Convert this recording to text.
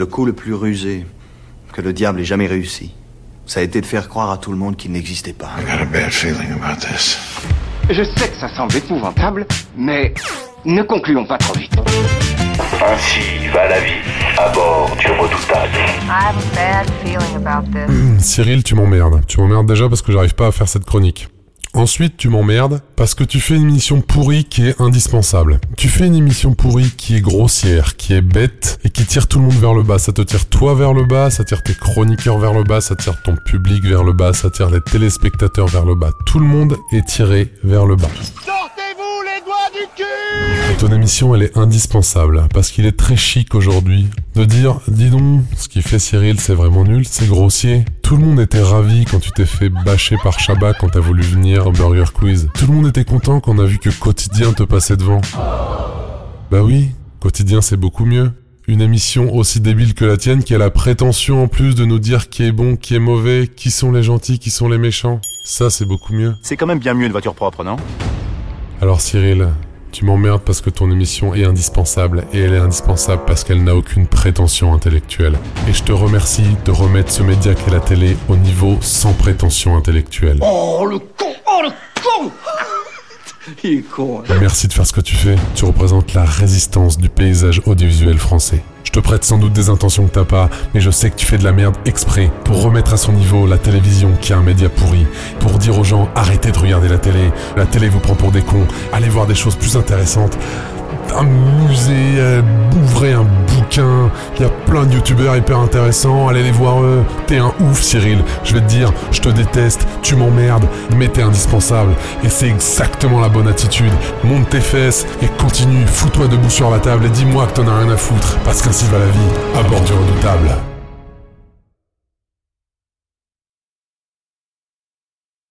Le coup le plus rusé que le diable ait jamais réussi, ça a été de faire croire à tout le monde qu'il n'existait pas. Je sais que ça semble épouvantable, mais ne concluons pas trop vite. Ainsi va la vie à bord du redoutable. I have a bad feeling about this. Hum, Cyril, tu m'emmerdes. Tu m'emmerdes déjà parce que j'arrive pas à faire cette chronique. Ensuite, tu m'emmerdes parce que tu fais une émission pourrie qui est indispensable. Tu fais une émission pourrie qui est grossière, qui est bête et qui tire tout le monde vers le bas. Ça te tire toi vers le bas, ça tire tes chroniqueurs vers le bas, ça tire ton public vers le bas, ça tire les téléspectateurs vers le bas. Tout le monde est tiré vers le bas. Sortez-vous les doigts du cul Et ton émission, elle est indispensable parce qu'il est très chic aujourd'hui de dire, dis donc, ce qui fait Cyril, c'est vraiment nul, c'est grossier. Tout le monde était ravi quand tu t'es fait bâcher par Shabba quand t'as voulu venir au Burger Quiz. Tout le monde était content quand on a vu que Quotidien te passait devant. Bah oui, Quotidien c'est beaucoup mieux. Une émission aussi débile que la tienne qui a la prétention en plus de nous dire qui est bon, qui est mauvais, qui sont les gentils, qui sont les méchants. Ça c'est beaucoup mieux. C'est quand même bien mieux une voiture propre, non? Alors Cyril, tu m'emmerdes parce que ton émission est indispensable et elle est indispensable parce qu'elle n'a aucune prétention intellectuelle. Et je te remercie de remettre ce média qu'est la télé au niveau sans prétention intellectuelle. Oh le con Oh le con Il est con. hein. Merci de faire ce que tu fais. Tu représentes la résistance du paysage audiovisuel français. Je te prête sans doute des intentions que t'as pas, mais je sais que tu fais de la merde exprès pour remettre à son niveau la télévision qui est un média pourri, pour dire aux gens arrêtez de regarder la télé, la télé vous prend pour des cons, allez voir des choses plus intéressantes. Un musée, euh, ouvrez un il y a plein de youtubeurs hyper intéressants, allez les voir eux. T'es un ouf Cyril, je vais te dire, je te déteste, tu m'emmerdes, mais t'es indispensable. Et c'est exactement la bonne attitude. Monte tes fesses et continue, fous-toi debout sur la table et dis-moi que t'en as rien à foutre, parce qu'ainsi va la vie, à bord du redoutable.